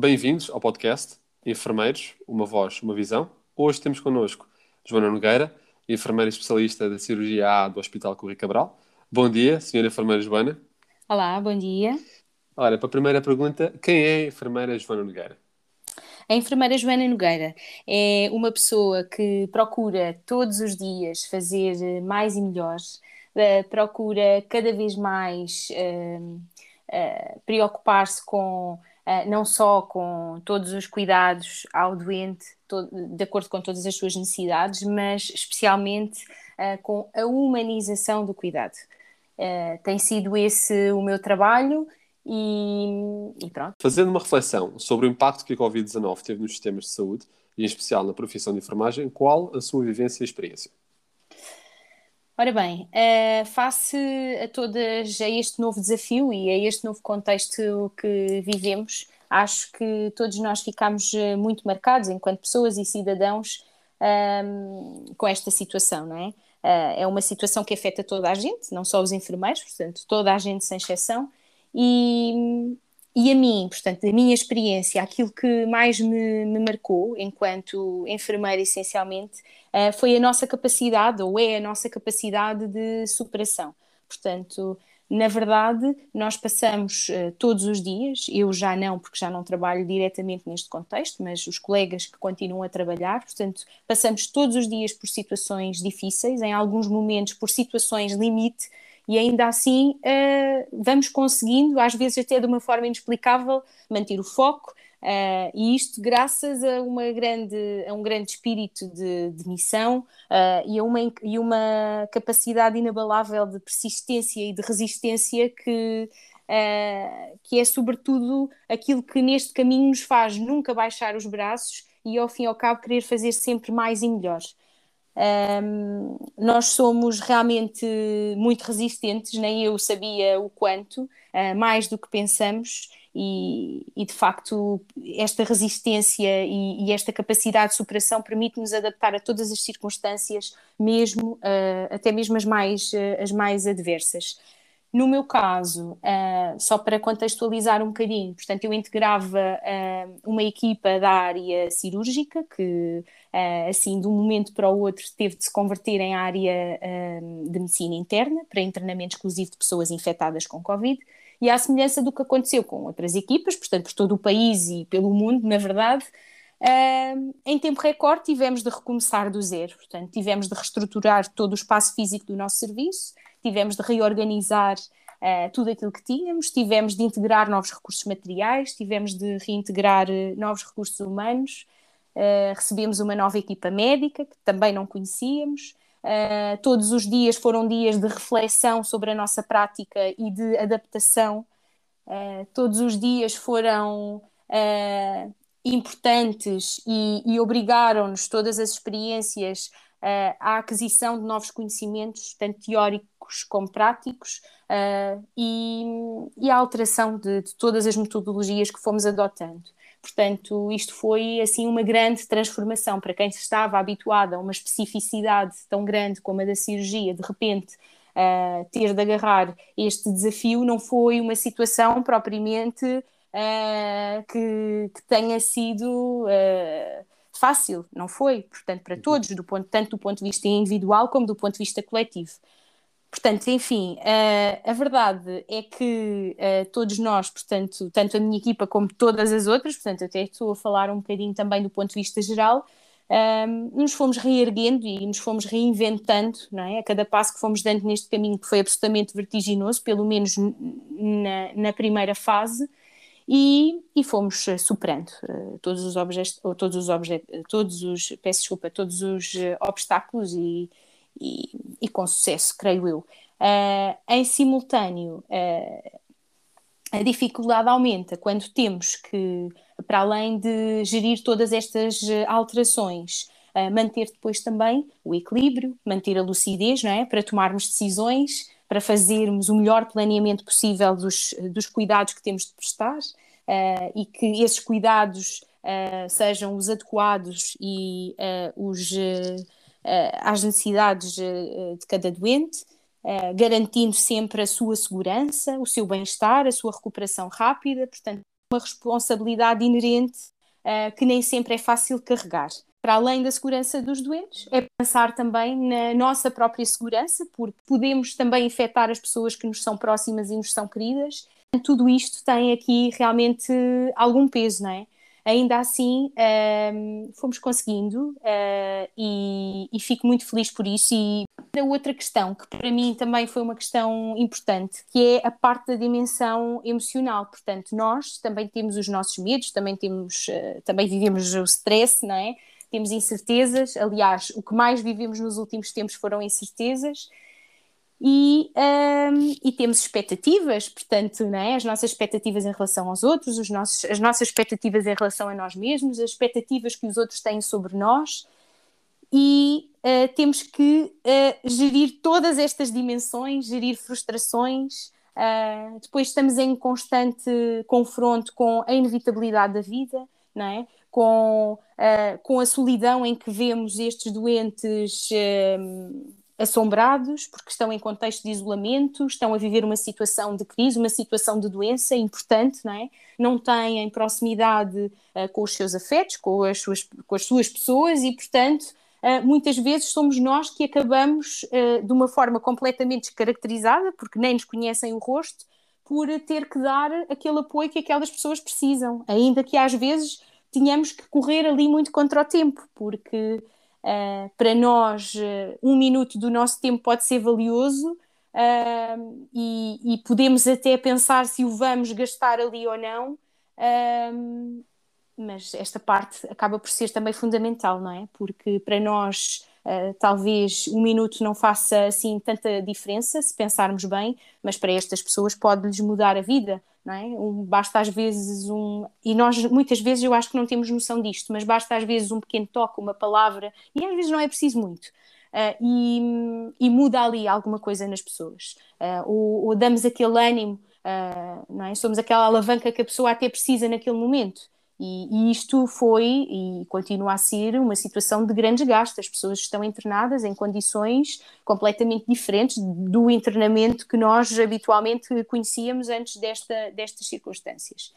Bem-vindos ao podcast Enfermeiros, uma voz, uma visão. Hoje temos connosco Joana Nogueira, enfermeira especialista da cirurgia A do Hospital Correio Cabral. Bom dia, senhora enfermeira Joana. Olá, bom dia. Ora, para a primeira pergunta, quem é a enfermeira Joana Nogueira? A enfermeira Joana Nogueira é uma pessoa que procura todos os dias fazer mais e melhor, eh, procura cada vez mais uh, uh, preocupar-se com não só com todos os cuidados ao doente, de acordo com todas as suas necessidades, mas especialmente uh, com a humanização do cuidado. Uh, tem sido esse o meu trabalho e, e, pronto. Fazendo uma reflexão sobre o impacto que a Covid-19 teve nos sistemas de saúde, e em especial na profissão de enfermagem, qual a sua vivência e experiência? Ora bem, uh, face a todas a este novo desafio e a este novo contexto que vivemos, acho que todos nós ficamos eh, muito marcados enquanto pessoas e cidadãos ehm, com esta situação, não é? Uh, é uma situação que afeta toda a gente, não só os enfermeiros, portanto, toda a gente sem exceção, e, e a mim, portanto, a minha experiência, aquilo que mais me, me marcou enquanto enfermeira, essencialmente, uh, foi a nossa capacidade, ou é a nossa capacidade de superação. Portanto, na verdade, nós passamos uh, todos os dias, eu já não, porque já não trabalho diretamente neste contexto, mas os colegas que continuam a trabalhar, portanto, passamos todos os dias por situações difíceis, em alguns momentos por situações limite, e ainda assim uh, vamos conseguindo, às vezes até de uma forma inexplicável, manter o foco. Uh, e isto graças a, uma grande, a um grande espírito de, de missão uh, e, a uma, e uma capacidade inabalável de persistência e de resistência que, que é sobretudo aquilo que neste caminho nos faz nunca baixar os braços e ao fim e ao cabo querer fazer sempre mais e melhor. Um, nós somos realmente muito resistentes, nem eu sabia o quanto, uh, mais do que pensamos, e, e, de facto esta resistência e, e esta capacidade de superação permite-nos adaptar a todas as circunstâncias, mesmo uh, até mesmo as mais, uh, as mais adversas. No meu caso, uh, só para contextualizar um bocadinho, portanto, eu integrava uh, uma equipa da área cirúrgica que, uh, assim, de um momento para o outro, teve de se converter em área de medicina interna para internamento exclusivo de pessoas infectadas com Covid. E à semelhança do que aconteceu com outras equipas, portanto, por todo o país e pelo mundo, na verdade, em tempo recorde tivemos de recomeçar do zero, portanto, tivemos de reestruturar todo o espaço físico do nosso serviço tivemos de reorganizar uh, tudo aquilo que tínhamos, tivemos de integrar novos recursos materiais, tivemos de reintegrar uh, novos recursos humanos, uh, recebemos uma nova equipa médica que também não conhecíamos. todos os dias foram dias de reflexão sobre a nossa prática e de adaptação. todos os dias foram importantes e, e obrigaram-nos, todas as experiências, uh, à aquisição de novos conhecimentos, tanto teóricos como práticos, uh, e, e à alteração de, de, todas as metodologias que fomos adotando. Portanto, isto foi assim uma grande transformação para quem estava habituado a uma especificidade tão grande como a da cirurgia, de repente uh, ter de agarrar este desafio não foi uma situação propriamente uh, que, que, tenha sido uh, fácil, não foi, portanto, para uhum. todos, do ponto, tanto do ponto de vista individual como do ponto de vista coletivo. Portanto, enfim, uh, a verdade é que uh, todos nós, portanto, tanto a minha equipa como todas as outras, portanto, até estou a falar um bocadinho também do ponto de vista geral, uh, nos fomos reerguendo e nos fomos reinventando, não é? A cada passo que fomos dando neste caminho que foi absolutamente vertiginoso, pelo menos na, na primeira fase, e, e fomos eh, superando uh, todos os objetos, todos os objetos, todos os, peço desculpa, todos os uh, obstáculos e, e, e, com sucesso, creio eu. Uh, em simultâneo, a dificuldade aumenta quando temos que, para além de gerir todas estas alterações, manter depois também o equilíbrio, manter a lucidez, não é? Para tomarmos decisões para fazermos o melhor planeamento possível dos, dos cuidados que temos de prestar uh, e que esses cuidados uh, sejam os adequados e uh, os, às necessidades de cada doente, garantindo sempre a sua segurança, o seu bem-estar, a sua recuperação rápida. Portanto, uma responsabilidade inerente que nem sempre é fácil carregar. Para além da segurança dos doentes, é pensar também na nossa própria segurança, porque podemos também infectar as pessoas que nos são próximas e nos são queridas. Tudo isto tem aqui realmente algum peso, não é? ainda assim um, fomos conseguindo uh, e, e, fico muito feliz por isso. E a outra questão, que para mim também foi uma questão importante, que é a parte da dimensão emocional. Portanto, nós também temos os nossos medos, também temos, uh, também vivemos o stress, não é? Temos incertezas, aliás, o que mais vivemos nos últimos tempos foram incertezas e, um, e temos expectativas, portanto, é? as nossas expectativas em relação aos outros, os nossos, as nossas expectativas em relação a nós mesmos, as expectativas que os outros têm sobre nós, e uh, temos que uh, gerir todas estas dimensões, gerir frustrações. Uh, depois estamos em constante confronto com a inevitabilidade da vida, não é? Com, com a solidão em que vemos estes doentes assombrados porque estão em contexto de isolamento, estão a viver uma situação de crise, uma situação de doença importante, não é? Não têm proximidade uh, com os seus afetos, com as suas, com as suas pessoas e, portanto, uh, muitas vezes somos nós que acabamos uh, de uma forma completamente descaracterizada, porque nem nos conhecem o rosto, por ter que dar aquele apoio que aquelas pessoas precisam, ainda que às vezes tenhamos que correr ali muito contra o tempo, porque Uh, para nós, uh, um minuto do nosso tempo pode ser valioso uh, e, e, podemos até pensar se o vamos gastar ali ou não, mas esta parte acaba por ser também fundamental, não é? Porque para nós talvez um minuto não faça assim tanta diferença, se pensarmos bem, mas para estas pessoas pode-lhes mudar a vida, é? Um, basta às vezes um. E nós muitas vezes eu acho que não temos noção disto, mas basta às vezes um pequeno toque, uma palavra, e às vezes não é preciso muito. Uh, e, e, muda ali alguma coisa nas pessoas. Uh, ou, ou, damos aquele ânimo, não é? Somos aquela alavanca que a pessoa até precisa naquele momento. E, e, isto foi e continua a ser uma situação de grande gasto. As pessoas estão internadas em condições completamente diferentes do internamento que nós habitualmente conhecíamos antes desta, destas circunstâncias.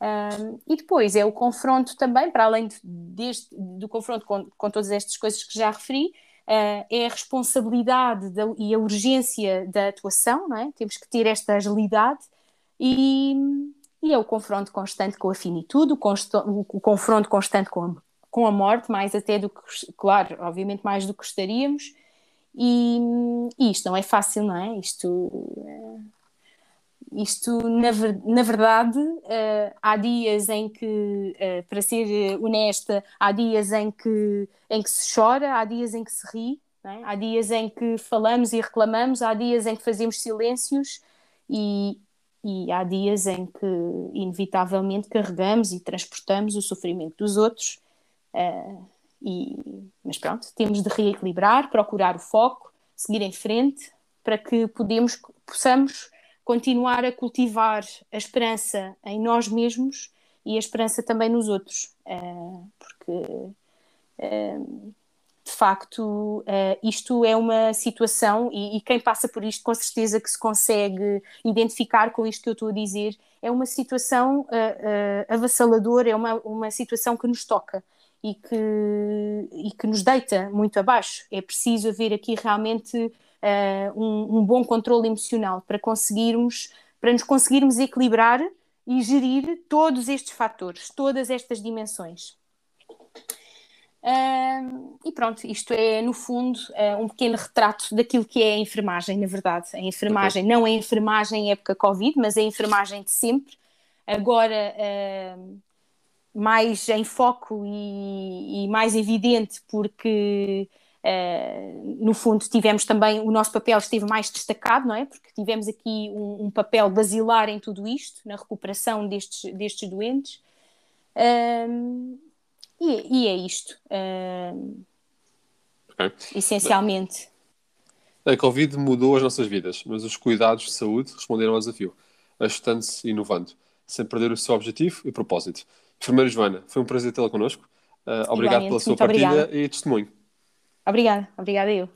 Um, e depois é o confronto também, para além de, deste, do confronto com, com todas estas coisas que já referi, uh, é a responsabilidade da, e a urgência da atuação, não é? temos que ter esta agilidade e e é o confronto constante com a finitude, o, o confronto constante com a, com a morte, mais até do que, claro, obviamente mais do que gostaríamos, e, e isto não é fácil, não é? Isto, eh, isto na, na verdade, uh, há dias em que, uh, para ser honesta, há dias em que, em que se chora, há dias em que se ri, é? há dias em que falamos e reclamamos, há dias em que fazemos silêncios, e, e há dias em que, inevitavelmente, carregamos e transportamos o sofrimento dos outros. Uh, e, mas pronto, temos de reequilibrar, procurar o foco, seguir em frente, para que podemos, possamos continuar a cultivar a esperança em nós mesmos e a esperança também nos outros. Uh, porque uh, de facto, uh, isto é uma situação, e, e, quem passa por isto, com certeza que se consegue identificar com isto que eu estou a dizer, é uma situação uh, uh, avassaladora, é uma, uma situação que nos toca e que, e que nos deita muito abaixo. É preciso haver aqui realmente um, um bom controle emocional para conseguirmos, para nos conseguirmos equilibrar e gerir todos estes fatores, todas estas dimensões. Uh, e pronto, isto é, no fundo, uh, um pequeno retrato daquilo que é a enfermagem, na verdade. A enfermagem, okay. não a enfermagem em época Covid, mas a enfermagem de sempre. Agora, uh, mais em foco e, e mais evidente, porque, no fundo, tivemos também, o nosso papel esteve mais destacado, não é? Porque tivemos aqui um, um papel basilar em tudo isto, na recuperação destes, destes doentes. E, e é isto, uh, okay. essencialmente. A Covid mudou as nossas vidas, mas os cuidados de saúde responderam ao desafio, ajustando-se e inovando, sem perder o seu objetivo e propósito. Enfermeira Joana, foi um prazer tê-la connosco. Uh, obrigado pela sua partilha obrigada. e testemunho. Obrigada, obrigada eu.